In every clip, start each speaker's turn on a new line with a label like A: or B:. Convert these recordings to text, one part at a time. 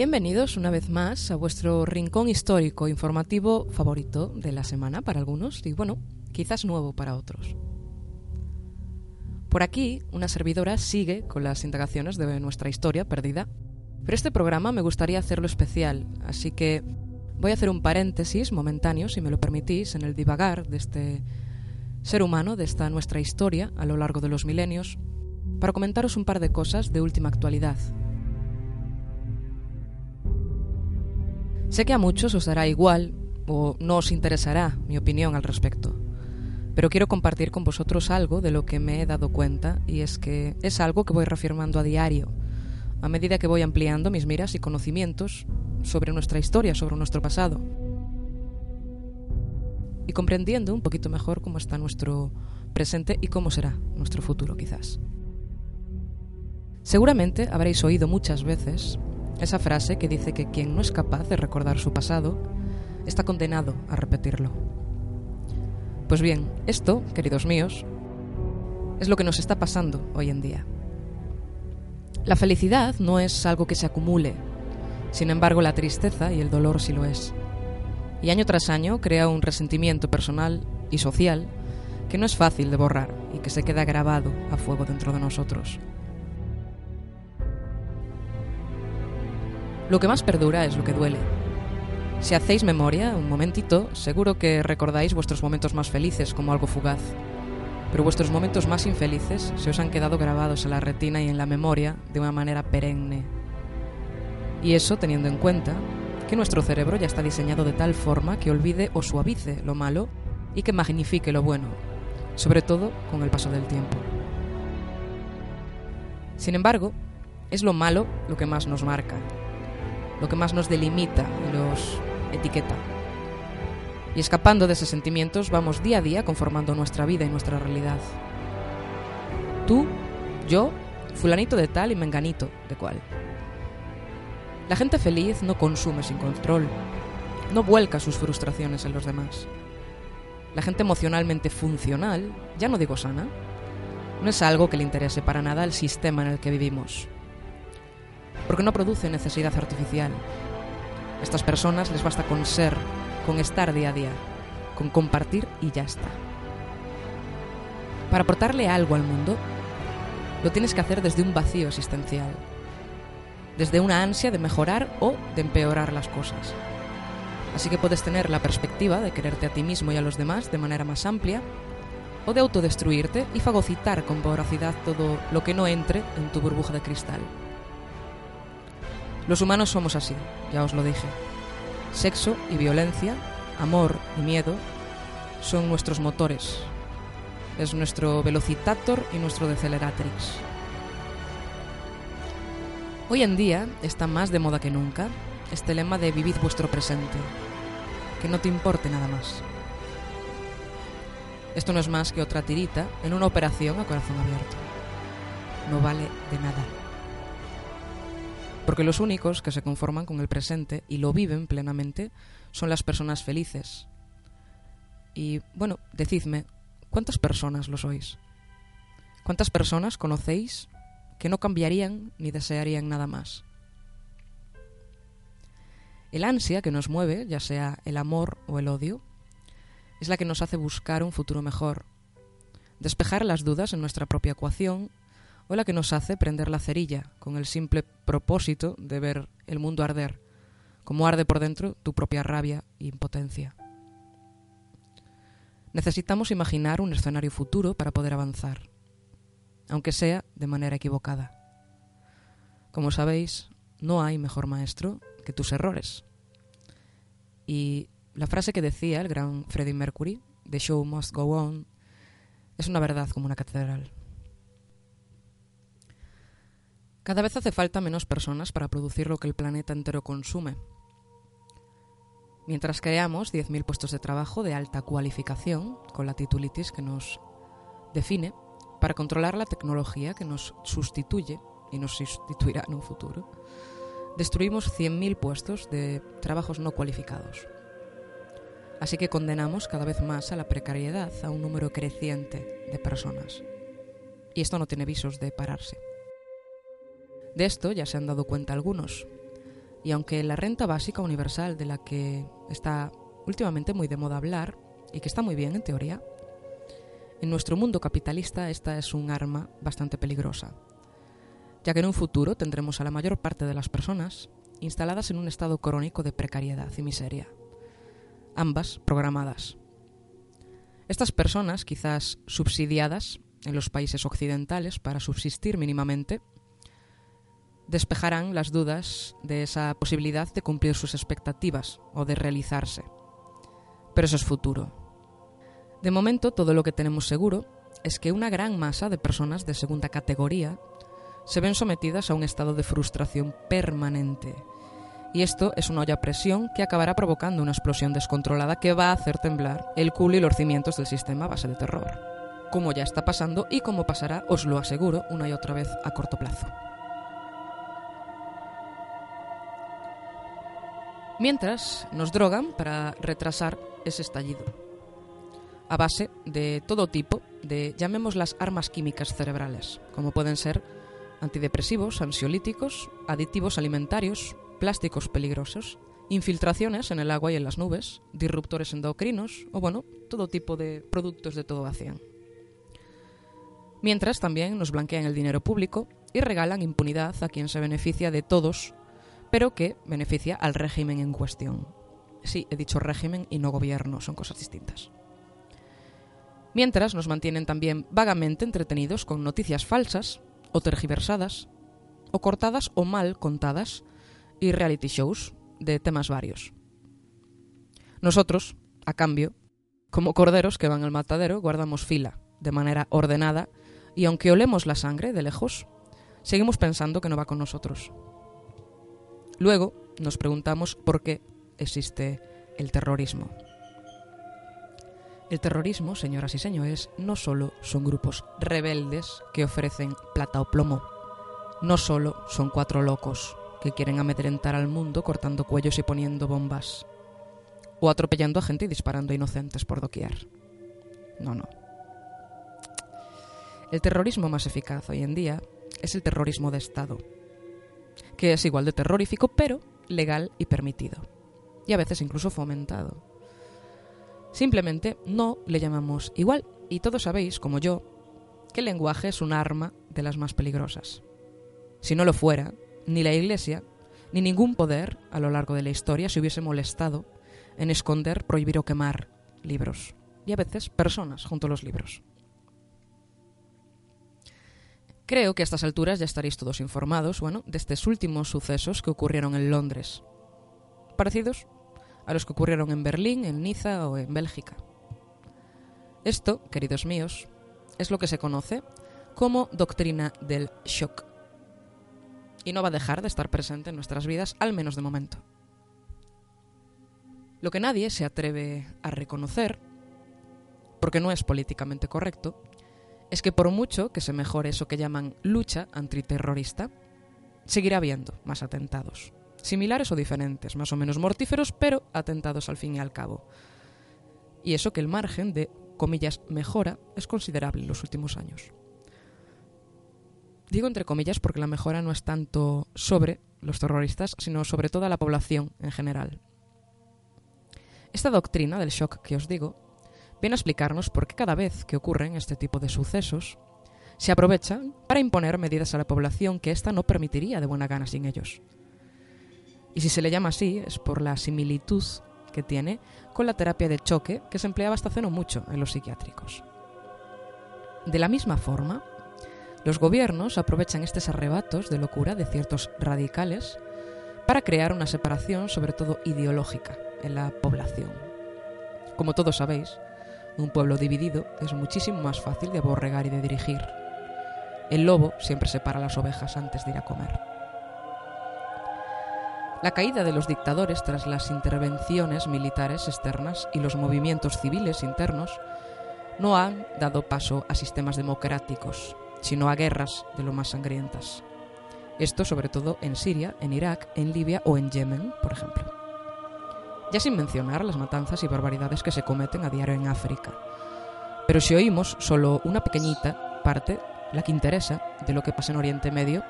A: Bienvenidos una vez más a vuestro rincón histórico informativo favorito de la semana para algunos y bueno, quizás nuevo para otros. Por aquí, una servidora sigue con las indagaciones de nuestra historia perdida, pero este programa me gustaría hacerlo especial, así que voy a hacer un paréntesis momentáneo, si me lo permitís, en el divagar de este ser humano, de esta nuestra historia a lo largo de los milenios, para comentaros un par de cosas de última actualidad Sé que a muchos os dará igual o no os interesará mi opinión al respecto, pero quiero compartir con vosotros algo de lo que me he dado cuenta y es que es algo que voy reafirmando a diario, a medida que voy ampliando mis miras y conocimientos sobre nuestra historia, sobre nuestro pasado, y comprendiendo un poquito mejor cómo está nuestro presente y cómo será nuestro futuro quizás. Seguramente habréis oído muchas veces esa frase que dice que quien no es capaz de recordar su pasado está condenado a repetirlo. Pues bien, esto, queridos míos, es lo que nos está pasando hoy en día. La felicidad no es algo que se acumule, sin embargo la tristeza y el dolor sí lo es. Y año tras año crea un resentimiento personal y social que no es fácil de borrar y que se queda grabado a fuego dentro de nosotros. Lo que más perdura es lo que duele. Si hacéis memoria, un momentito, seguro que recordáis vuestros momentos más felices como algo fugaz. Pero vuestros momentos más infelices se os han quedado grabados en la retina y en la memoria de una manera perenne. Y eso teniendo en cuenta que nuestro cerebro ya está diseñado de tal forma que olvide o suavice lo malo y que magnifique lo bueno, sobre todo con el paso del tiempo. Sin embargo, es lo malo lo que más nos marca, lo que más nos delimita y nos etiqueta. Y escapando de esos sentimientos vamos día a día conformando nuestra vida y nuestra realidad. Tú, yo, fulanito de tal y menganito de cual. La gente feliz no consume sin control, no vuelca sus frustraciones en los demás. La gente emocionalmente funcional, ya no digo sana, no es algo que le interese para nada al sistema en el que vivimos, porque no produce necesidad artificial. A estas personas les basta con ser, con estar día a día, con compartir y ya está. Para aportarle algo al mundo, lo tienes que hacer desde un vacío existencial, desde una ansia de mejorar o de empeorar las cosas. Así que puedes tener la perspectiva de quererte a ti mismo y a los demás de manera más amplia, o de autodestruirte y fagocitar con voracidad todo lo que no entre en tu burbuja de cristal. Los humanos somos así, ya os lo dije. Sexo y violencia, amor y miedo son nuestros motores. Es nuestro velocitator y nuestro deceleratrix. Hoy en día está más de moda que nunca este lema de vivid vuestro presente, que no te importe nada más. Esto no es más que otra tirita en una operación a corazón abierto. No vale de nada porque los únicos que se conforman con el presente y lo viven plenamente son las personas felices. Y bueno, decidme, ¿cuántas personas lo sois? ¿Cuántas personas conocéis que no cambiarían ni desearían nada más? El ansia que nos mueve, ya sea el amor o el odio, es la que nos hace buscar un futuro mejor, despejar las dudas en nuestra propia ecuación o la que nos hace prender la cerilla con el simple propósito de ver el mundo arder, como arde por dentro tu propia rabia e impotencia. Necesitamos imaginar un escenario futuro para poder avanzar, aunque sea de manera equivocada. Como sabéis, no hay mejor maestro que tus errores. Y la frase que decía el gran Freddie Mercury, The show must go on, es una verdad como una catedral. Cada vez hace falta menos personas para producir lo que el planeta entero consume. Mientras creamos 10.000 puestos de trabajo de alta cualificación, con la titulitis que nos define, para controlar la tecnología que nos sustituye y nos sustituirá en un futuro, destruimos 100.000 puestos de trabajos no cualificados. Así que condenamos cada vez más a la precariedad a un número creciente de personas. Y esto no tiene visos de pararse. De esto ya se han dado cuenta algunos. Y aunque la renta básica universal de la que está últimamente muy de moda hablar, y que está muy bien en teoría, en nuestro mundo capitalista esta es un arma bastante peligrosa, ya que en un futuro tendremos a la mayor parte de las personas instaladas en un estado crónico de precariedad y miseria ambas programadas. Estas personas, quizás subsidiadas en los países occidentales para subsistir mínimamente, despejarán las dudas de esa posibilidad de cumplir sus expectativas o de realizarse. Pero eso es futuro. De momento, todo lo que tenemos seguro es que una gran masa de personas de segunda categoría se ven sometidas a un estado de frustración permanente y esto es una olla a presión que acabará provocando una explosión descontrolada que va a hacer temblar el culo y los cimientos del sistema base de terror. Como ya está pasando y como pasará, os lo aseguro, una y otra vez a corto plazo. Mientras, nos drogan para retrasar ese estallido. A base de todo tipo de, llamémoslas armas químicas cerebrales, como pueden ser antidepresivos, ansiolíticos, aditivos alimentarios, plásticos peligrosos, infiltraciones en el agua y en las nubes, disruptores endocrinos o, bueno, todo tipo de productos de todo hacían. Mientras también nos blanquean el dinero público y regalan impunidad a quien se beneficia de todos, pero que beneficia al régimen en cuestión. Sí, he dicho régimen y no gobierno, son cosas distintas. Mientras nos mantienen también vagamente entretenidos con noticias falsas, o tergiversadas, o cortadas o mal contadas, y reality shows de temas varios. Nosotros, a cambio, como corderos que van al matadero, guardamos fila, de manera ordenada, y aunque olemos la sangre de lejos, seguimos pensando que no va con nosotros. Luego nos preguntamos por qué existe el terrorismo. El terrorismo, señoras y señores, no solo son grupos rebeldes que ofrecen plata o plomo, no solo son cuatro locos que quieren amedrentar al mundo cortando cuellos y poniendo bombas. O atropellando a gente y disparando a inocentes por doquier. No, no. El terrorismo más eficaz hoy en día es el terrorismo de Estado, que es igual de terrorífico, pero legal y permitido, y a veces incluso fomentado. Simplemente no le llamamos igual, y todos sabéis, como yo, que el lenguaje es un arma de las más peligrosas. Si no lo fuera, ni la Iglesia, ni ningún poder a lo largo de la historia se hubiese molestado en esconder, prohibir o quemar libros, y a veces personas junto a los libros. Creo que a estas alturas ya estaréis todos informados, bueno, de estos últimos sucesos que ocurrieron en Londres, parecidos a los que ocurrieron en Berlín, en Niza o en Bélgica. Esto, queridos míos, es lo que se conoce como doctrina del shock y no va a dejar de estar presente en nuestras vidas, al menos de momento. Lo que nadie se atreve a reconocer, porque no es políticamente correcto, es que por mucho que se mejore eso que llaman lucha antiterrorista, seguirá habiendo más atentados, similares o diferentes, más o menos mortíferos, pero atentados al fin y al cabo. Y eso que el margen de, comillas, mejora es considerable en los últimos años. Digo entre comillas porque la mejora no es tanto sobre los terroristas, sino sobre toda la población en general. Esta doctrina del shock que os digo viene a explicarnos por qué cada vez que ocurren este tipo de sucesos se aprovechan para imponer medidas a la población que ésta no permitiría de buena gana sin ellos. Y si se le llama así es por la similitud que tiene con la terapia de choque que se empleaba hasta hace no mucho en los psiquiátricos. De la misma forma, los gobiernos aprovechan estos arrebatos de locura de ciertos radicales para crear una separación, sobre todo ideológica, en la población. Como todos sabéis, un pueblo dividido es muchísimo más fácil de aborregar y de dirigir. El lobo siempre separa las ovejas antes de ir a comer. La caída de los dictadores tras las intervenciones militares externas y los movimientos civiles internos no han dado paso a sistemas democráticos, sino a guerras de lo más sangrientas. Esto sobre todo en Siria, en Irak, en Libia o en Yemen, por ejemplo. Ya sin mencionar las matanzas y barbaridades que se cometen a diario en África. Pero si oímos solo una pequeñita parte, la que interesa, de lo que pasa en Oriente Medio,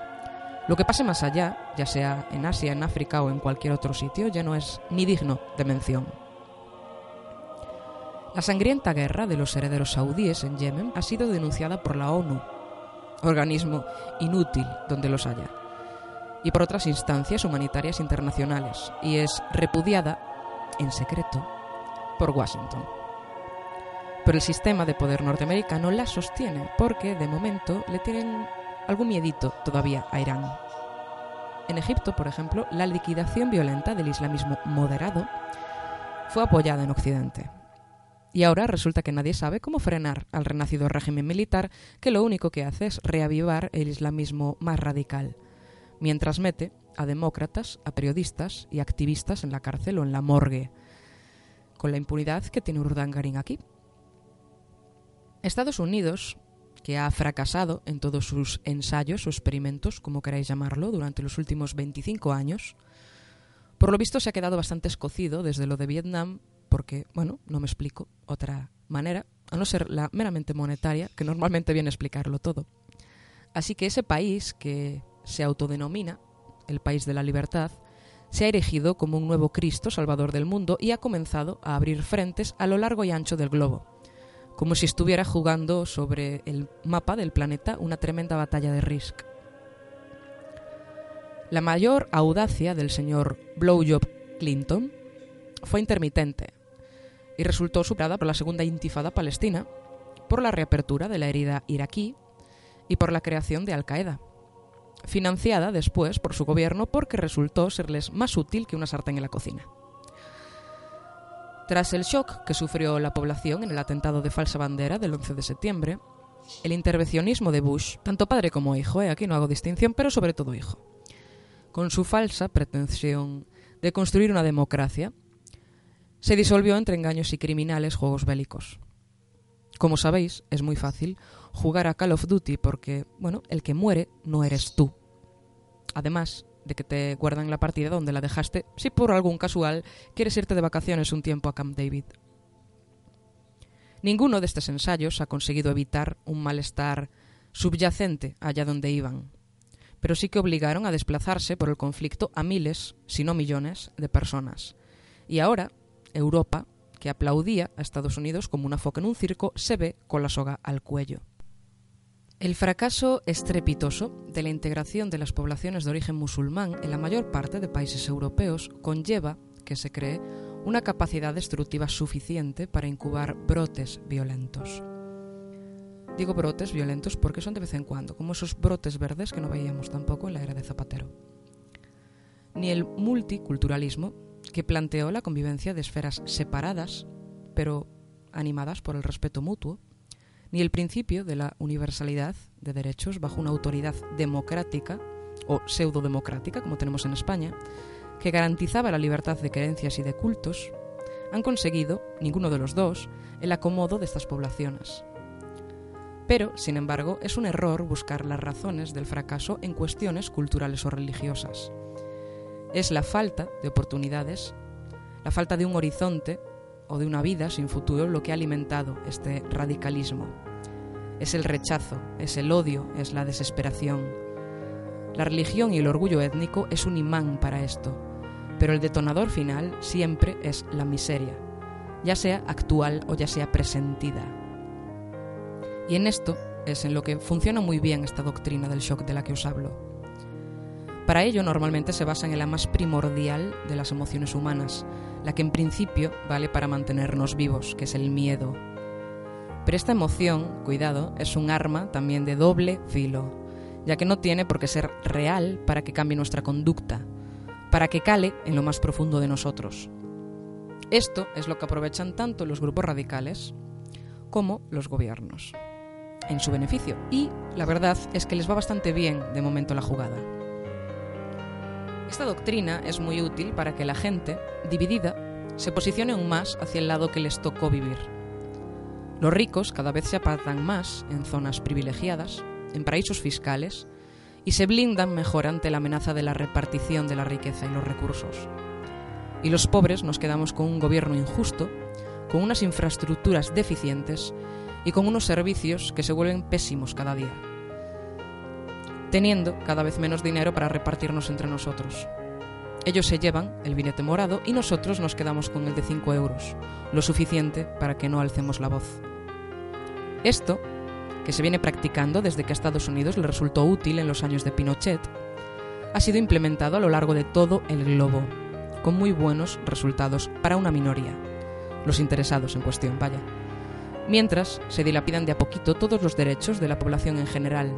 A: lo que pase más allá, ya sea en Asia, en África o en cualquier otro sitio, ya no es ni digno de mención. La sangrienta guerra de los herederos saudíes en Yemen ha sido denunciada por la ONU, organismo inútil donde los haya, y por otras instancias humanitarias internacionales, y es repudiada, en secreto, por Washington. Pero el sistema de poder norteamericano la sostiene porque, de momento, le tienen algún miedito todavía a Irán. En Egipto, por ejemplo, la liquidación violenta del islamismo moderado fue apoyada en Occidente. Y ahora resulta que nadie sabe cómo frenar al renacido régimen militar que lo único que hace es reavivar el islamismo más radical, mientras mete a demócratas, a periodistas y activistas en la cárcel o en la morgue, con la impunidad que tiene Urdangarín aquí. Estados Unidos que ha fracasado en todos sus ensayos o experimentos, como queráis llamarlo, durante los últimos 25 años. Por lo visto se ha quedado bastante escocido desde lo de Vietnam, porque, bueno, no me explico otra manera, a no ser la meramente monetaria, que normalmente viene a explicarlo todo. Así que ese país que se autodenomina el país de la libertad, se ha erigido como un nuevo Cristo salvador del mundo y ha comenzado a abrir frentes a lo largo y ancho del globo como si estuviera jugando sobre el mapa del planeta una tremenda batalla de Risk. La mayor audacia del señor Blowjob Clinton fue intermitente y resultó superada por la segunda intifada palestina, por la reapertura de la herida iraquí y por la creación de Al-Qaeda, financiada después por su gobierno porque resultó serles más útil que una sartén en la cocina. Tras el shock que sufrió la población en el atentado de falsa bandera del 11 de septiembre, el intervencionismo de Bush, tanto padre como hijo, aquí no hago distinción, pero sobre todo hijo, con su falsa pretensión de construir una democracia, se disolvió entre engaños y criminales juegos bélicos. Como sabéis, es muy fácil jugar a Call of Duty porque, bueno, el que muere no eres tú. Además, de que te guardan la partida donde la dejaste si por algún casual quieres irte de vacaciones un tiempo a Camp David. Ninguno de estos ensayos ha conseguido evitar un malestar subyacente allá donde iban, pero sí que obligaron a desplazarse por el conflicto a miles, si no millones, de personas. Y ahora, Europa, que aplaudía a Estados Unidos como una foca en un circo, se ve con la soga al cuello. El fracaso estrepitoso de la integración de las poblaciones de origen musulmán en la mayor parte de países europeos conlleva que se cree una capacidad destructiva suficiente para incubar brotes violentos. Digo brotes violentos porque son de vez en cuando, como esos brotes verdes que no veíamos tampoco en la era de Zapatero. Ni el multiculturalismo, que planteó la convivencia de esferas separadas, pero animadas por el respeto mutuo, ni el principio de la universalidad de derechos bajo una autoridad democrática o pseudo-democrática, como tenemos en España, que garantizaba la libertad de creencias y de cultos, han conseguido, ninguno de los dos, el acomodo de estas poblaciones. Pero, sin embargo, es un error buscar las razones del fracaso en cuestiones culturales o religiosas. Es la falta de oportunidades, la falta de un horizonte o de una vida sin futuro lo que ha alimentado este radicalismo. Es el rechazo, es el odio, es la desesperación. La religión y el orgullo étnico es un imán para esto, pero el detonador final siempre es la miseria, ya sea actual o ya sea presentida. Y en esto es en lo que funciona muy bien esta doctrina del shock de la que os hablo. Para ello normalmente se basa en la más primordial de las emociones humanas, la que en principio vale para mantenernos vivos, que es el miedo. Pero esta emoción, cuidado, es un arma también de doble filo, ya que no tiene por qué ser real para que cambie nuestra conducta, para que cale en lo más profundo de nosotros. Esto es lo que aprovechan tanto los grupos radicales como los gobiernos. en su beneficio. Y la verdad es que les va bastante bien de momento la jugada. Esta doctrina es muy útil para que la gente, dividida, se posicione aún más hacia el lado que les tocó vivir. Los ricos cada vez se apartan más en zonas privilegiadas, en paraísos fiscales, y se blindan mejor ante la amenaza de la repartición de la riqueza y los recursos. Y los pobres nos quedamos con un gobierno injusto, con unas infraestructuras deficientes y con unos servicios que se vuelven pésimos cada día, teniendo cada vez menos dinero para repartirnos entre nosotros. Ellos se llevan el billete morado y nosotros nos quedamos con el de 5 euros, lo suficiente para que no alcemos la voz. Esto, que se viene practicando desde que a Estados Unidos le resultó útil en los años de Pinochet, ha sido implementado a lo largo de todo el globo, con muy buenos resultados para una minoría, los interesados en cuestión, vaya. Mientras se dilapidan de a poquito todos los derechos de la población en general,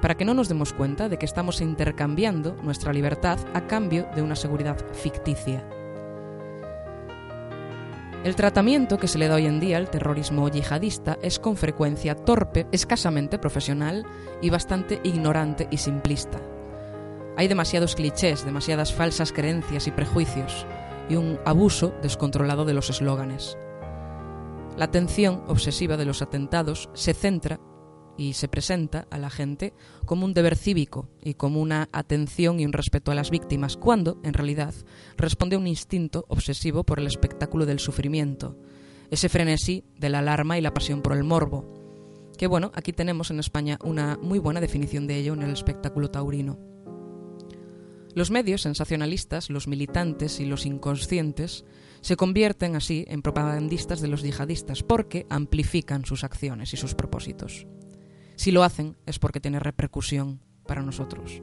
A: para que no nos demos cuenta de que estamos intercambiando nuestra libertad a cambio de una seguridad ficticia. El tratamiento que se le da hoy en día al terrorismo yihadista es con frecuencia torpe, escasamente profesional y bastante ignorante y simplista. Hay demasiados clichés, demasiadas falsas creencias y prejuicios, y un abuso descontrolado de los eslóganes. La atención obsesiva de los atentados se centra y se presenta a la gente como un deber cívico y como una atención y un respeto a las víctimas, cuando, en realidad, responde a un instinto obsesivo por el espectáculo del sufrimiento, ese frenesí de la alarma y la pasión por el morbo, que bueno, aquí tenemos en España una muy buena definición de ello en el espectáculo taurino. Los medios sensacionalistas, los militantes y los inconscientes se convierten así en propagandistas de los yihadistas porque amplifican sus acciones y sus propósitos. Si lo hacen es porque tiene repercusión para nosotros.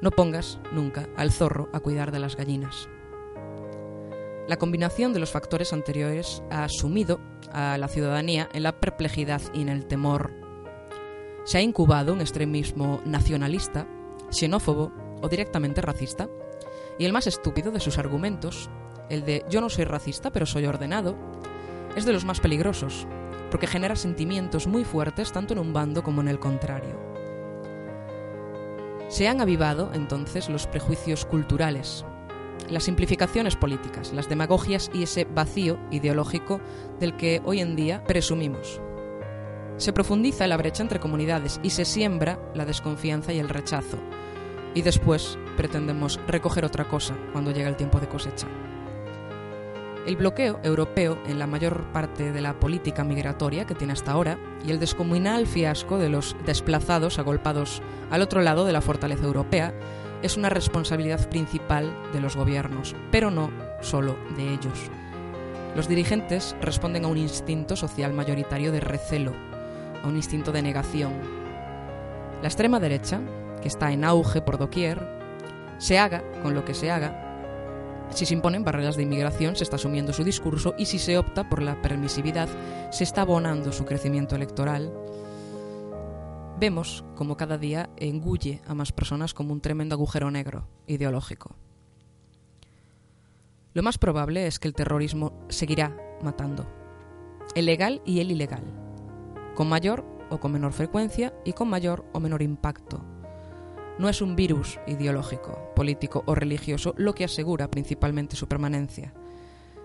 A: No pongas nunca al zorro a cuidar de las gallinas. La combinación de los factores anteriores ha sumido a la ciudadanía en la perplejidad y en el temor. Se ha incubado un extremismo nacionalista, xenófobo o directamente racista, y el más estúpido de sus argumentos, el de yo no soy racista pero soy ordenado, es de los más peligrosos, porque genera sentimientos muy fuertes tanto en un bando como en el contrario. Se han avivado entonces los prejuicios culturales, las simplificaciones políticas, las demagogias y ese vacío ideológico del que hoy en día presumimos. Se profundiza la brecha entre comunidades y se siembra la desconfianza y el rechazo. Y después pretendemos recoger otra cosa cuando llega el tiempo de cosecha. El bloqueo europeo en la mayor parte de la política migratoria que tiene hasta ahora y el descomunal fiasco de los desplazados agolpados al otro lado de la fortaleza europea es una responsabilidad principal de los gobiernos, pero no solo de ellos. Los dirigentes responden a un instinto social mayoritario de recelo, a un instinto de negación. La extrema derecha, que está en auge por doquier, se haga con lo que se haga, si se imponen barreras de inmigración, se está asumiendo su discurso y si se opta por la permisividad, se está abonando su crecimiento electoral. Vemos como cada día engulle a más personas como un tremendo agujero negro ideológico. Lo más probable es que el terrorismo seguirá matando, el legal y el ilegal, con mayor o con menor frecuencia y con mayor o menor impacto, no es un virus ideológico, político o religioso lo que asegura principalmente su permanencia,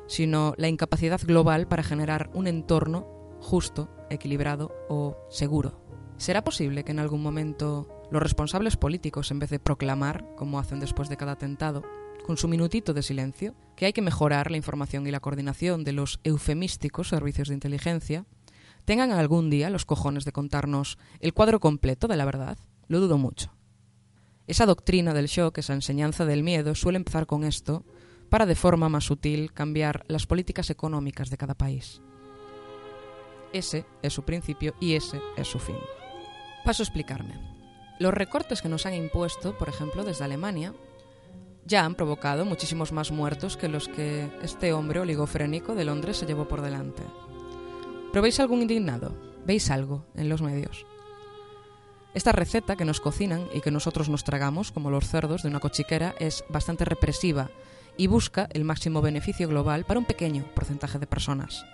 A: sino la incapacidad global para generar un entorno justo, equilibrado o seguro. ¿Será posible que en algún momento los responsables políticos, en vez de proclamar, como hacen después de cada atentado, con su minutito de silencio, que hay que mejorar la información y la coordinación de los eufemísticos servicios de inteligencia, tengan algún día los cojones de contarnos el cuadro completo de la verdad? Lo dudo mucho. Esa doctrina del shock, esa enseñanza del miedo, suele empezar con esto para de forma más sutil cambiar las políticas económicas de cada país. Ese es su principio y ese es su fin. Paso a explicarme. Los recortes que nos han impuesto, por ejemplo, desde Alemania, ya han provocado muchísimos más muertos que los que este hombre oligofrénico de Londres se llevó por delante. ¿Pero veis algún indignado? ¿Veis algo en los medios? Esta receta que nos cocinan y que nosotros nos tragamos, como los cerdos de una cochiquera, es bastante represiva y busca el máximo beneficio global para un pequeño porcentaje de personas.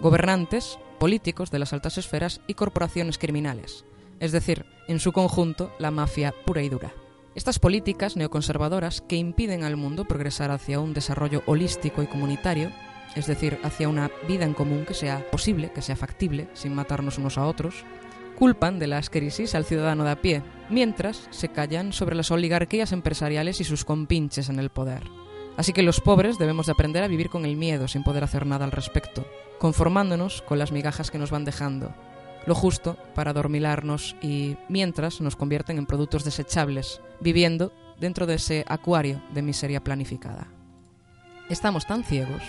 A: gobernantes, políticos de las altas esferas y corporaciones criminales, es decir, en su conjunto, la mafia pura y dura. Estas políticas neoconservadoras que impiden al mundo progresar hacia un desarrollo holístico y comunitario, es decir, hacia una vida en común que sea posible, que sea factible, sin matarnos unos a otros, culpan de las crisis al ciudadano de a pie, mientras se callan sobre las oligarquías empresariales y sus compinches en el poder. Así que los pobres debemos de aprender a vivir con el miedo sin poder hacer nada al respecto, conformándonos con las migajas que nos van dejando, lo justo para adormilarnos y mientras nos convierten en productos desechables, viviendo dentro de ese acuario de miseria planificada. Estamos tan ciegos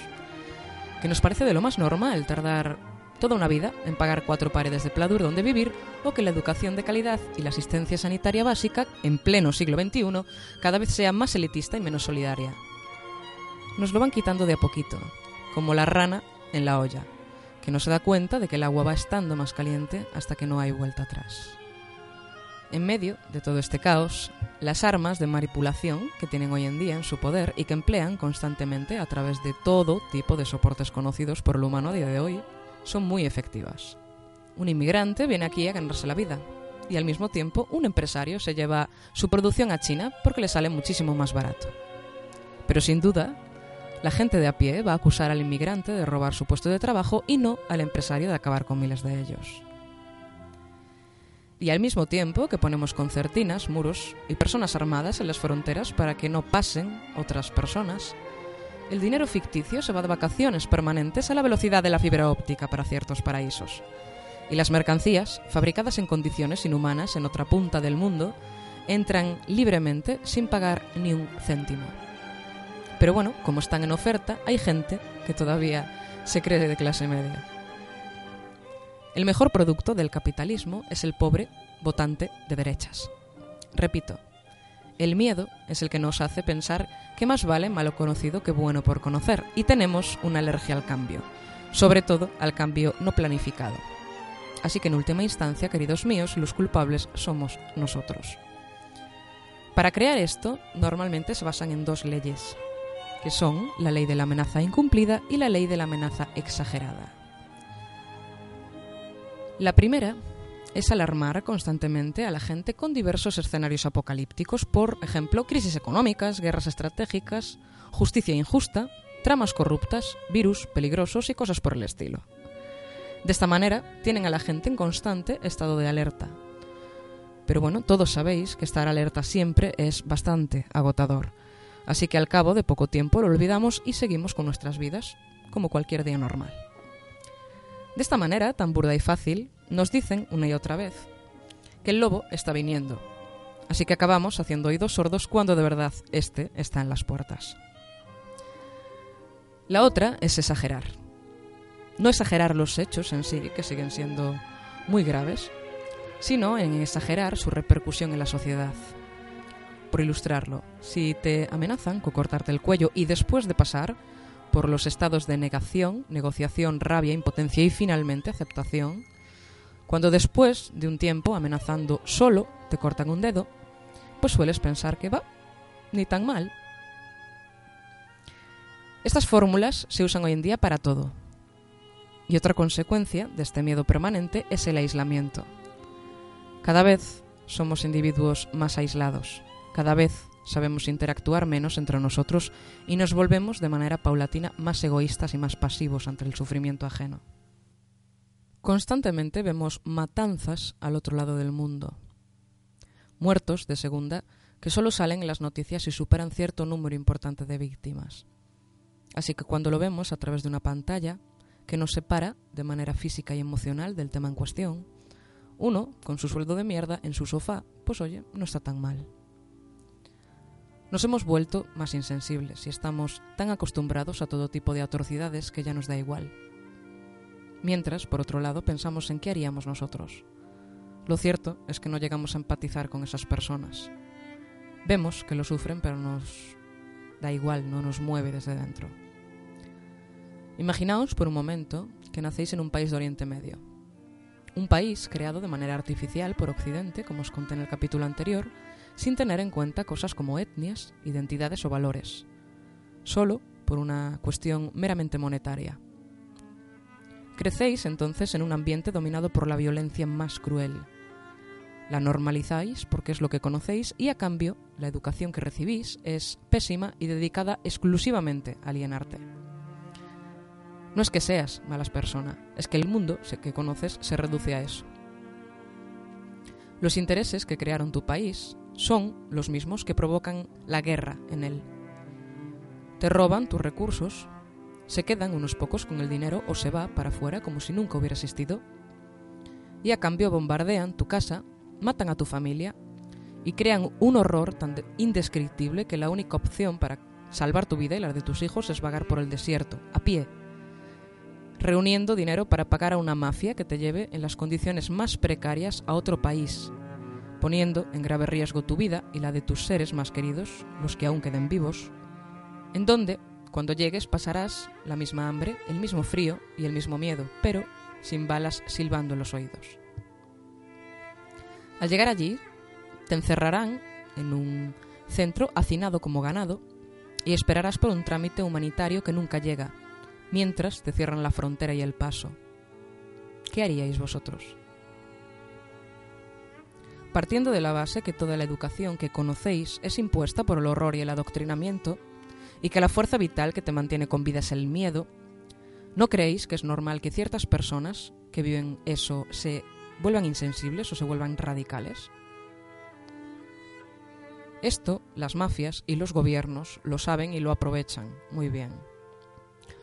A: que nos parece de lo más normal tardar toda una vida en pagar cuatro paredes de pladur donde vivir o que la educación de calidad y la asistencia sanitaria básica, en pleno siglo XXI, cada vez sea más elitista y menos solidaria. Nos lo van quitando de a poquito, como la rana en la olla, que no se da cuenta de que el agua va estando más caliente hasta que no hay vuelta atrás. En medio de todo este caos, las armas de manipulación que tienen hoy en día en su poder y que emplean constantemente a través de todo tipo de soportes conocidos por el humano a día de hoy son muy efectivas. Un inmigrante viene aquí a ganarse la vida y al mismo tiempo un empresario se lleva su producción a China porque le sale muchísimo más barato. Pero sin duda, la gente de a pie va a acusar al inmigrante de robar su puesto de trabajo y no al empresario de acabar con miles de ellos. Y al mismo tiempo que ponemos concertinas, muros y personas armadas en las fronteras para que no pasen otras personas, el dinero ficticio se va de vacaciones permanentes a la velocidad de la fibra óptica para ciertos paraísos. Y las mercancías, fabricadas en condiciones inhumanas en otra punta del mundo, entran libremente sin pagar ni un céntimo. Pero bueno, como están en oferta, hay gente que todavía se cree de clase media. El mejor producto del capitalismo es el pobre votante de derechas. Repito, el miedo es el que nos hace pensar más vale malo conocido que bueno por conocer y tenemos una alergia al cambio, sobre todo al cambio no planificado. Así que en última instancia, queridos míos, los culpables somos nosotros. Para crear esto, normalmente se basan en dos leyes, que son la ley de la amenaza incumplida y la ley de la amenaza exagerada. La primera es alarmar constantemente a la gente con diversos escenarios apocalípticos, por ejemplo, crisis económicas, guerras estratégicas, justicia injusta, tramas corruptas, virus peligrosos y cosas por el estilo. De esta manera, tienen a la gente en constante estado de alerta. Pero bueno, todos sabéis que estar alerta siempre es bastante agotador, Así que al cabo de poco tiempo lo olvidamos y seguimos con nuestras vidas, como cualquier día normal. De esta manera, tan burda y fácil, nos dicen una y otra vez que el lobo está viniendo. Así que acabamos haciendo oídos sordos cuando de verdad éste está en las puertas. La otra es exagerar. No exagerar los hechos en sí, que siguen siendo muy graves, sino en exagerar su repercusión en la sociedad, por ilustrarlo, si te amenazan con cortarte el cuello y después de pasar por los estados de negación, negociación, rabia, impotencia y finalmente aceptación, cuando después de un tiempo amenazando solo te cortan un dedo, pues sueles pensar que va, ni tan mal. Estas fórmulas se usan hoy en día para todo. Y otra consecuencia de este miedo permanente es el aislamiento. Cada vez somos individuos más aislados. Cada vez sabemos interactuar menos entre nosotros y nos volvemos de manera paulatina más egoístas y más pasivos ante el sufrimiento ajeno. Constantemente vemos matanzas al otro lado del mundo. Muertos de segunda que solo salen en las noticias y superan cierto número importante de víctimas. Así que cuando lo vemos a través de una pantalla que nos separa de manera física y emocional del tema en cuestión, uno, con su sueldo de mierda en su sofá, pues oye, no está tan mal. Nos hemos vuelto más insensibles y estamos tan acostumbrados a todo tipo de atrocidades que ya nos da igual. Mientras, por otro lado, pensamos en qué haríamos nosotros. Lo cierto es que no llegamos a empatizar con esas personas. Vemos que lo sufren, pero nos da igual, no nos mueve desde dentro. Imaginaos por un momento que nacéis en un país de Oriente Medio. Un país creado de manera artificial por Occidente, como os conté en el capítulo anterior, sin tener en cuenta cosas como etnias, identidades o valores, solo por una cuestión meramente monetaria. Crecéis entonces en un ambiente dominado por la violencia más cruel. La normalizáis porque es lo que conocéis y a cambio la educación que recibís es pésima y dedicada exclusivamente a alienarte. No es que seas malas persona, es que el mundo que conoces se reduce a eso. Los intereses que crearon tu país son los mismos que provocan la guerra en él. Te roban tus recursos, se quedan unos pocos con el dinero o se va para afuera como si nunca hubiera existido. Y a cambio bombardean tu casa, matan a tu familia y crean un horror tan indescriptible que la única opción para salvar tu vida y la de tus hijos es vagar por el desierto, a pie, reuniendo dinero para pagar a una mafia que te lleve en las condiciones más precarias a otro país, poniendo en grave riesgo tu vida y la de tus seres más queridos, los que aún queden vivos, en donde, cuando llegues, pasarás la misma hambre, el mismo frío y el mismo miedo, pero sin balas silbando en los oídos. Al llegar allí, te encerrarán en un centro hacinado como ganado y esperarás por un trámite humanitario que nunca llega, mientras te cierran la frontera y el paso. ¿Qué haríais vosotros? Partiendo de la base que toda la educación que conocéis es impuesta por el horror y el adoctrinamiento, y que la fuerza vital que te mantiene con vida es el miedo, ¿no creéis que es normal que ciertas personas que viven eso se vuelvan insensibles o se vuelvan radicales? Esto las mafias y los gobiernos lo saben y lo aprovechan muy bien.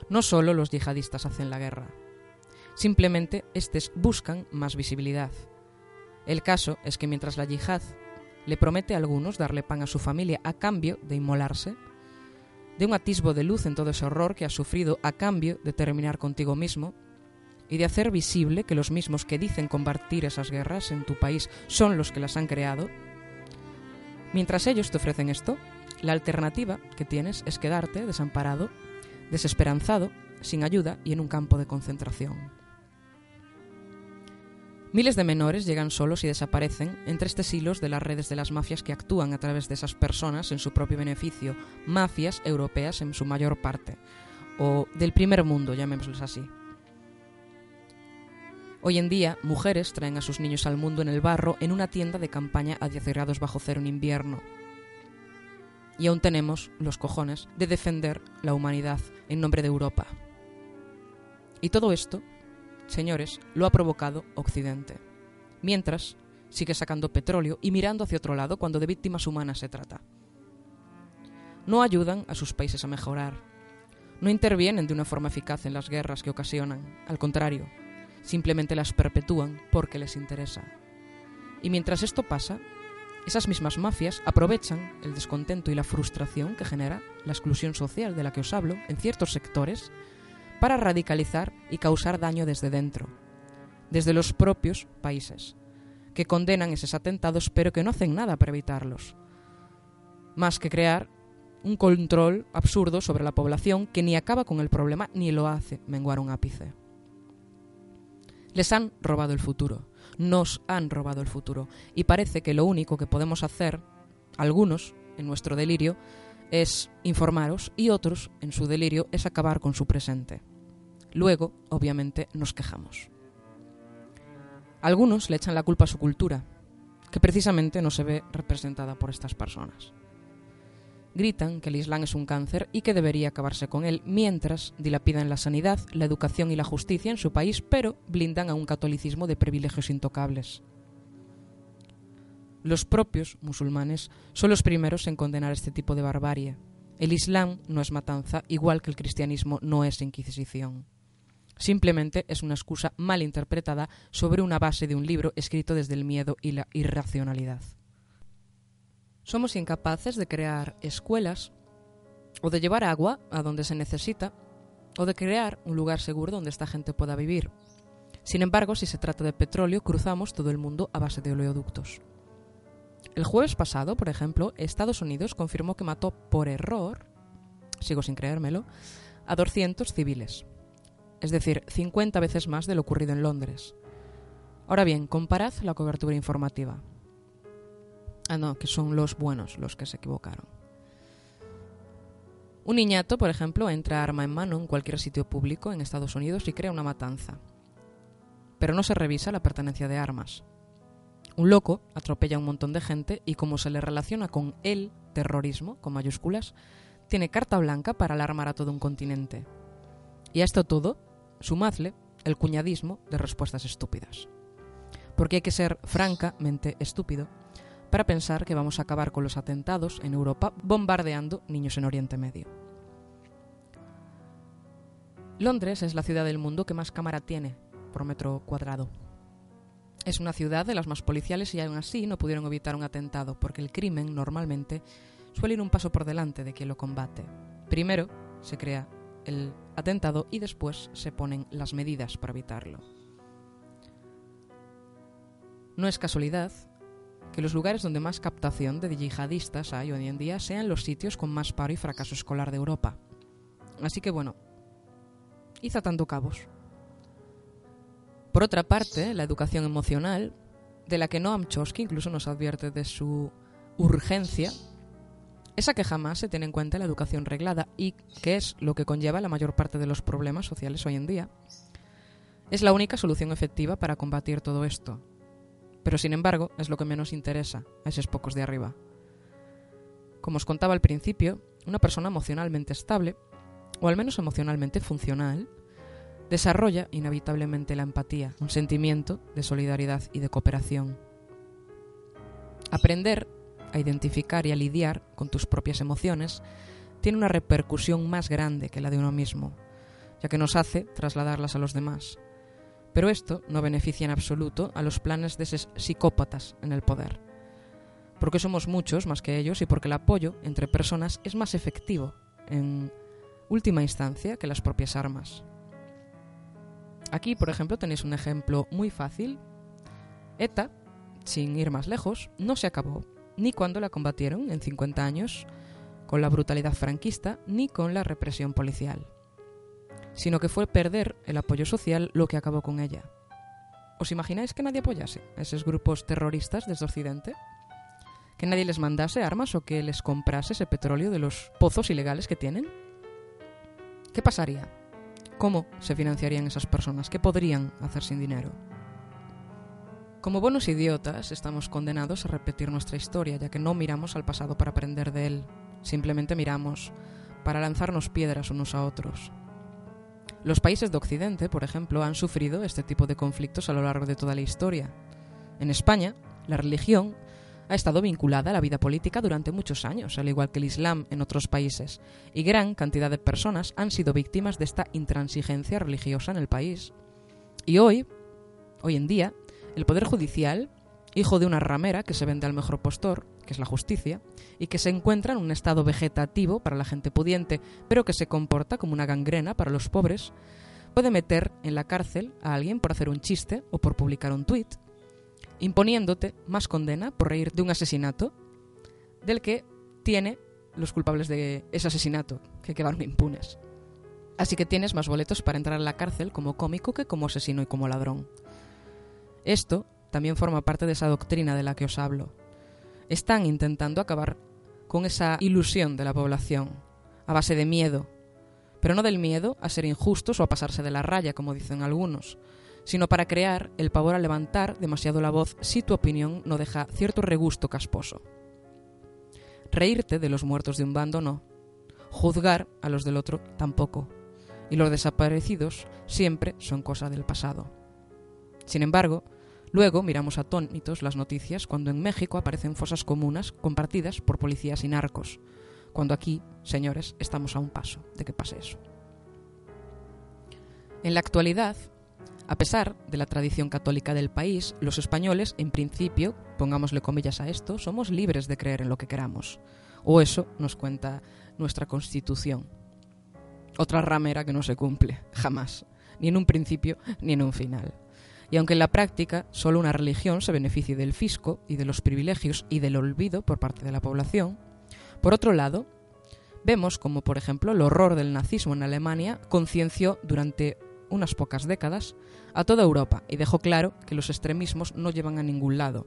A: No solo los yihadistas hacen la guerra. Simplemente estos buscan más visibilidad. El caso es que mientras la yihad le promete a algunos darle pan a su familia a cambio de inmolarse, de un atisbo de luz en todo ese horror que has sufrido a cambio de terminar contigo mismo, y de hacer visible que los mismos que dicen combatir esas guerras en tu país son los que las han creado, mientras ellos te ofrecen esto, la alternativa que tienes es quedarte desamparado desesperanzado, sin ayuda y en un campo de concentración. Miles de menores llegan solos y desaparecen entre estos hilos de las redes de las mafias que actúan a través de esas personas en su propio beneficio, mafias europeas en su mayor parte, o del primer mundo, llamémosles así. Hoy en día, mujeres traen a sus niños al mundo en el barro en una tienda de campaña a 10 grados bajo cero en invierno, y aún tenemos los cojones de defender la humanidad en nombre de Europa. Y todo esto, señores, lo ha provocado Occidente. Mientras, sigue sacando petróleo y mirando hacia otro lado cuando de víctimas humanas se trata. No ayudan a sus países a mejorar. No intervienen de una forma eficaz en las guerras que ocasionan. Al contrario, simplemente las perpetúan porque les interesa. Y mientras esto pasa, esas mismas mafias aprovechan el descontento y la frustración que genera la exclusión social de la que os hablo en ciertos sectores para radicalizar y causar daño desde dentro, desde los propios países, que condenan esos atentados pero que no hacen nada para evitarlos, más que crear un control absurdo sobre la población que ni acaba con el problema ni lo hace menguar un ápice. Les han robado el futuro nos han robado el futuro. Y parece que lo único que podemos hacer, algunos, en nuestro delirio, es informaros y otros, en su delirio, es acabar con su presente. Luego, obviamente, nos quejamos. Algunos le echan la culpa a su cultura, que precisamente no se ve representada por estas personas gritan que el Islam es un cáncer y que debería acabarse con él, mientras dilapidan la sanidad, la educación y la justicia en su país, pero blindan a un catolicismo de privilegios intocables. Los propios musulmanes son los primeros en condenar este tipo de barbarie. El Islam no es matanza, igual que el cristianismo no es inquisición. Simplemente es una excusa mal interpretada sobre una base de un libro escrito desde el miedo y la irracionalidad. Somos incapaces de crear escuelas o de llevar agua a donde se necesita o de crear un lugar seguro donde esta gente pueda vivir. Sin embargo, si se trata de petróleo, cruzamos todo el mundo a base de oleoductos. El jueves pasado, por ejemplo, Estados Unidos confirmó que mató por error, sigo sin creérmelo, a 200 civiles. Es decir, 50 veces más de lo ocurrido en Londres. Ahora bien, comparad la cobertura informativa. Ah, no, que son los buenos los que se equivocaron. Un niñato, por ejemplo, entra arma en mano en cualquier sitio público en Estados Unidos y crea una matanza. Pero no se revisa la pertenencia de armas. Un loco atropella a un montón de gente y como se le relaciona con el terrorismo, con mayúsculas, tiene carta blanca para alarmar a todo un continente. Y a esto todo, sumadle el cuñadismo de respuestas estúpidas. Porque hay que ser francamente estúpido para pensar que vamos a acabar con los atentados en Europa bombardeando niños en Oriente Medio. Londres es la ciudad del mundo que más cámara tiene por metro cuadrado. Es una ciudad de las más policiales y aún así no pudieron evitar un atentado porque el crimen normalmente suele ir un paso por delante de quien lo combate. Primero se crea el atentado y después se ponen las medidas para evitarlo. No es casualidad que los lugares donde más captación de yihadistas hay hoy en día sean los sitios con más paro y fracaso escolar de Europa. Así que bueno, hizo tanto cabos. Por otra parte, la educación emocional, de la que Noam Chomsky incluso nos advierte de su urgencia, esa que jamás se tiene en cuenta en la educación reglada y que es lo que conlleva la mayor parte de los problemas sociales hoy en día, es la única solución efectiva para combatir todo esto. Pero sin embargo, es lo que menos interesa a esos pocos de arriba. Como os contaba al principio, una persona emocionalmente estable, o al menos emocionalmente funcional, desarrolla inevitablemente la empatía, un sentimiento de solidaridad y de cooperación. Aprender a identificar y a lidiar con tus propias emociones tiene una repercusión más grande que la de uno mismo, ya que nos hace trasladarlas a los demás. Pero esto no beneficia en absoluto a los planes de esos psicópatas en el poder, porque somos muchos más que ellos y porque el apoyo entre personas es más efectivo, en última instancia, que las propias armas. Aquí, por ejemplo, tenéis un ejemplo muy fácil. ETA, sin ir más lejos, no se acabó ni cuando la combatieron en 50 años con la brutalidad franquista ni con la represión policial, sino que fue perder el apoyo social lo que acabó con ella. ¿Os imagináis que nadie apoyase a esos grupos terroristas desde Occidente? ¿Que nadie les mandase armas o que les comprase ese petróleo de los pozos ilegales que tienen? ¿Qué pasaría? ¿Cómo se financiarían esas personas? ¿Qué podrían hacer sin dinero? Como buenos idiotas, estamos condenados a repetir nuestra historia, ya que no miramos al pasado para aprender de él, simplemente miramos para lanzarnos piedras unos a otros. Los países de Occidente, por ejemplo, han sufrido este tipo de conflictos a lo largo de toda la historia. En España, la religión ha estado vinculada a la vida política durante muchos años, al igual que el Islam en otros países, y gran cantidad de personas han sido víctimas de esta intransigencia religiosa en el país. Y hoy, hoy en día, el Poder Judicial, hijo de una ramera que se vende al mejor postor, que es la justicia, y que se encuentra en un estado vegetativo para la gente pudiente, pero que se comporta como una gangrena para los pobres, puede meter en la cárcel a alguien por hacer un chiste o por publicar un tuit, imponiéndote más condena por reír de un asesinato del que tiene los culpables de ese asesinato, que quedaron impunes. Así que tienes más boletos para entrar a la cárcel como cómico que como asesino y como ladrón. Esto también forma parte de esa doctrina de la que os hablo. Están intentando acabar con esa ilusión de la población, a base de miedo, pero no del miedo a ser injustos o a pasarse de la raya, como dicen algunos, sino para crear el pavor a levantar demasiado la voz si tu opinión no deja cierto regusto casposo. Reírte de los muertos de un bando no, juzgar a los del otro tampoco, y los desaparecidos siempre son cosa del pasado. Sin embargo, luego miramos atónitos las noticias cuando en México aparecen fosas comunas compartidas por policías y narcos, cuando aquí, señores, estamos a un paso de que pase eso. En la actualidad, a pesar de la tradición católica del país, los españoles, en principio, pongámosle comillas a esto, somos libres de creer en lo que queramos. O eso nos cuenta nuestra Constitución. Otra ramera que no se cumple, jamás, ni en un principio ni en un final. Y aunque en la práctica solo una religión se beneficie del fisco y de los privilegios y del olvido por parte de la población, por otro lado, vemos como, por ejemplo, el horror del nazismo en Alemania concienció durante unas pocas décadas a toda Europa y dejó claro que los extremismos no llevan a ningún lado.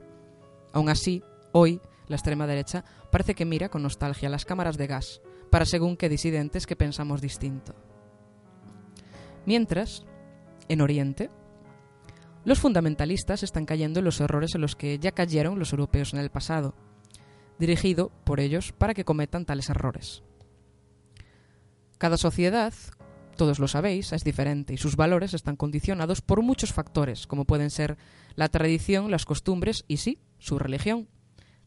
A: Aún así, hoy, la extrema derecha parece que mira con nostalgia las cámaras de gas para según qué disidentes que pensamos distinto. Mientras, en Oriente, los fundamentalistas están cayendo en los errores en los que ya cayeron los europeos en el pasado, dirigido por ellos para que cometan tales errores. Cada sociedad, todos lo sabéis, es diferente y sus valores están condicionados por muchos factores, como pueden ser la tradición, las costumbres y sí, su religión.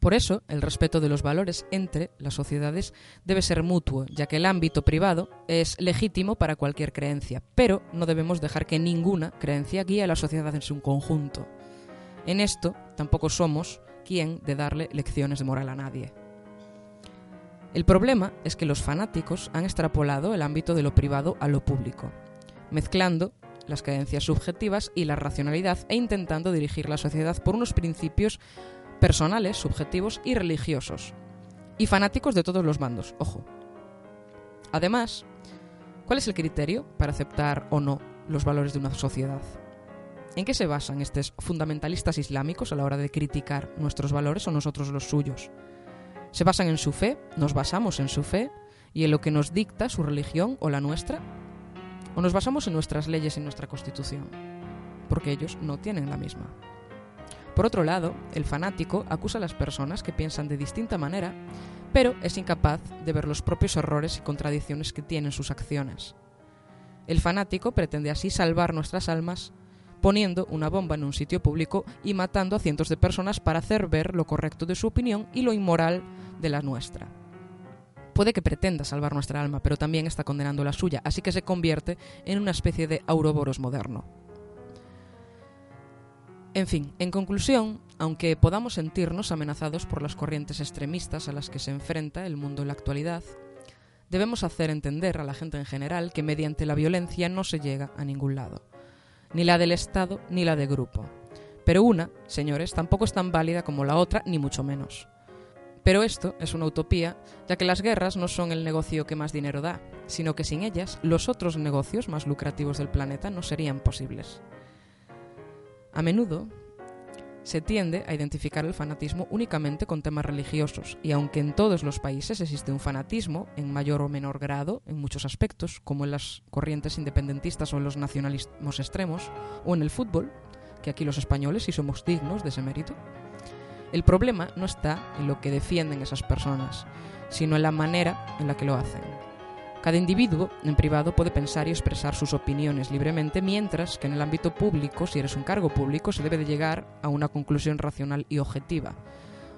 A: Por eso, el respeto de los valores entre las sociedades debe ser mutuo, ya que el ámbito privado es legítimo para cualquier creencia, pero no debemos dejar que ninguna creencia guíe a la sociedad en su conjunto. En esto tampoco somos quien de darle lecciones de moral a nadie. El problema es que los fanáticos han extrapolado el ámbito de lo privado a lo público, mezclando las creencias subjetivas y la racionalidad e intentando dirigir la sociedad por unos principios personales, subjetivos y religiosos. Y fanáticos de todos los bandos, ojo. Además, ¿cuál es el criterio para aceptar o no los valores de una sociedad? ¿En qué se basan estos fundamentalistas islámicos a la hora de criticar nuestros valores o nosotros los suyos? ¿Se basan en su fe? ¿Nos basamos en su fe? ¿Y en lo que nos dicta su religión o la nuestra? ¿O nos basamos en nuestras leyes y nuestra constitución? Porque ellos no tienen la misma. Por otro lado, el fanático acusa a las personas que piensan de distinta manera, pero es incapaz de ver los propios errores y contradicciones que tienen sus acciones. El fanático pretende así salvar nuestras almas poniendo una bomba en un sitio público y matando a cientos de personas para hacer ver lo correcto de su opinión y lo inmoral de la nuestra. Puede que pretenda salvar nuestra alma, pero también está condenando la suya, así que se convierte en una especie de auroboros moderno. En fin, en conclusión, aunque podamos sentirnos amenazados por las corrientes extremistas a las que se enfrenta el mundo en la actualidad, debemos hacer entender a la gente en general que mediante la violencia no se llega a ningún lado, ni la del Estado ni la de grupo. Pero una, señores, tampoco es tan válida como la otra, ni mucho menos. Pero esto es una utopía, ya que las guerras no son el negocio que más dinero da, sino que sin ellas los otros negocios más lucrativos del planeta no serían posibles. A menudo se tiende a identificar el fanatismo únicamente con temas religiosos, y aunque en todos los países existe un fanatismo, en mayor o menor grado, en muchos aspectos, como en las corrientes independentistas o en los nacionalismos extremos, o en el fútbol, que aquí los españoles sí somos dignos de ese mérito, el problema no está en lo que defienden esas personas, sino en la manera en la que lo hacen. Cada individuo, en privado, puede pensar y expresar sus opiniones libremente, mientras que en el ámbito público, si eres un cargo público, se debe de llegar a una conclusión racional y objetiva.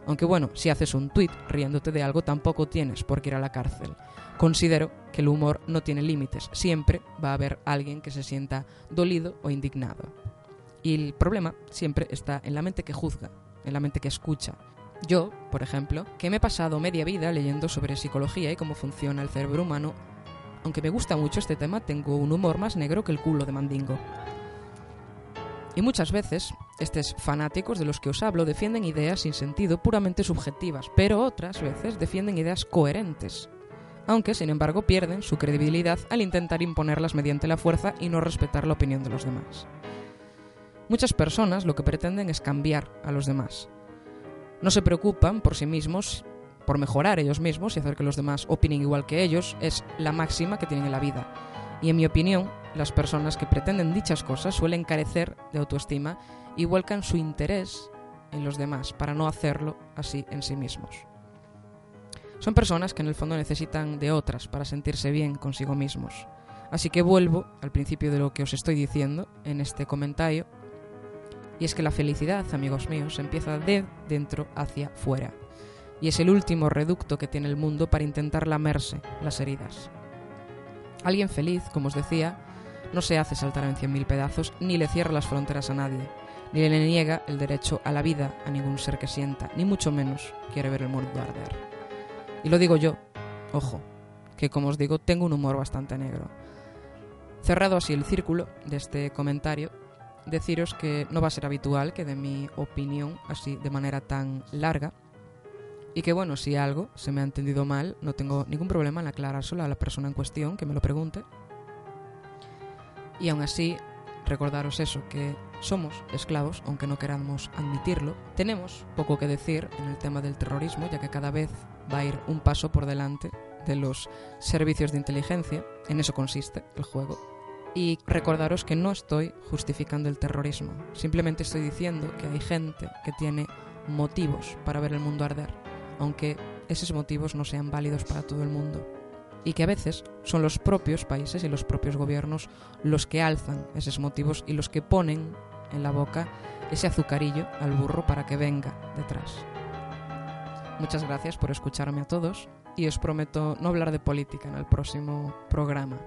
A: Aunque bueno, si haces un tuit riéndote de algo, tampoco tienes por qué ir a la cárcel. Considero que el humor no tiene límites, siempre va a haber alguien que se sienta dolido o indignado. Y el problema siempre está en la mente que juzga, en la mente que escucha, yo, por ejemplo, que me he pasado media vida leyendo sobre psicología y cómo funciona el cerebro humano, aunque me gusta mucho este tema, tengo un humor más negro que el culo de Mandingo. Y muchas veces, estos fanáticos de los que os hablo defienden ideas sin sentido puramente subjetivas, pero otras veces defienden ideas coherentes, aunque sin embargo pierden su credibilidad al intentar imponerlas mediante la fuerza y no respetar la opinión de los demás. Muchas personas lo que pretenden es cambiar a los demás. No se preocupan por sí mismos por mejorar ellos mismos y hacer que los demás opinen igual que ellos, es la máxima que tienen en la vida. Y en mi opinión, las personas que pretenden dichas cosas suelen carecer de autoestima y vuelcan su interés en los demás para no hacerlo así en sí mismos. Son personas que en el fondo necesitan de otras para sentirse bien consigo mismos. Así que vuelvo al principio de lo que os estoy diciendo en este comentario, y es que la felicidad, amigos míos, empieza de dentro hacia fuera y es el último reducto que tiene el mundo para intentar lamerse las heridas. Alguien feliz, como os decía, no se hace saltar en cien mil pedazos, ni le cierra las fronteras a nadie, ni le niega el derecho a la vida a ningún ser que sienta, ni mucho menos quiere ver el mundo arder. Y lo digo yo, ojo, que como os digo, tengo un humor bastante negro. Cerrado así el círculo de este comentario, deciros que no va a ser habitual que de mi opinión así de manera tan larga, y que bueno, si algo se me ha entendido mal, no tengo ningún problema en aclarárselo a la persona en cuestión que me lo pregunte. Y aún así, recordaros eso, que somos esclavos, aunque no queramos admitirlo. Tenemos poco que decir en el tema del terrorismo, ya que cada vez va a ir un paso por delante de los servicios de inteligencia, en eso consiste el juego. Y recordaros que no estoy justificando el terrorismo, simplemente estoy diciendo que hay gente que tiene motivos para ver el mundo arder, aunque esos motivos no sean válidos para todo el mundo. Y que a veces son los propios países y los propios gobiernos los que alzan esos motivos y los que ponen en la boca ese azucarillo al burro para que venga detrás. Muchas gracias por escucharme a todos y os prometo no hablar de política en el próximo programa.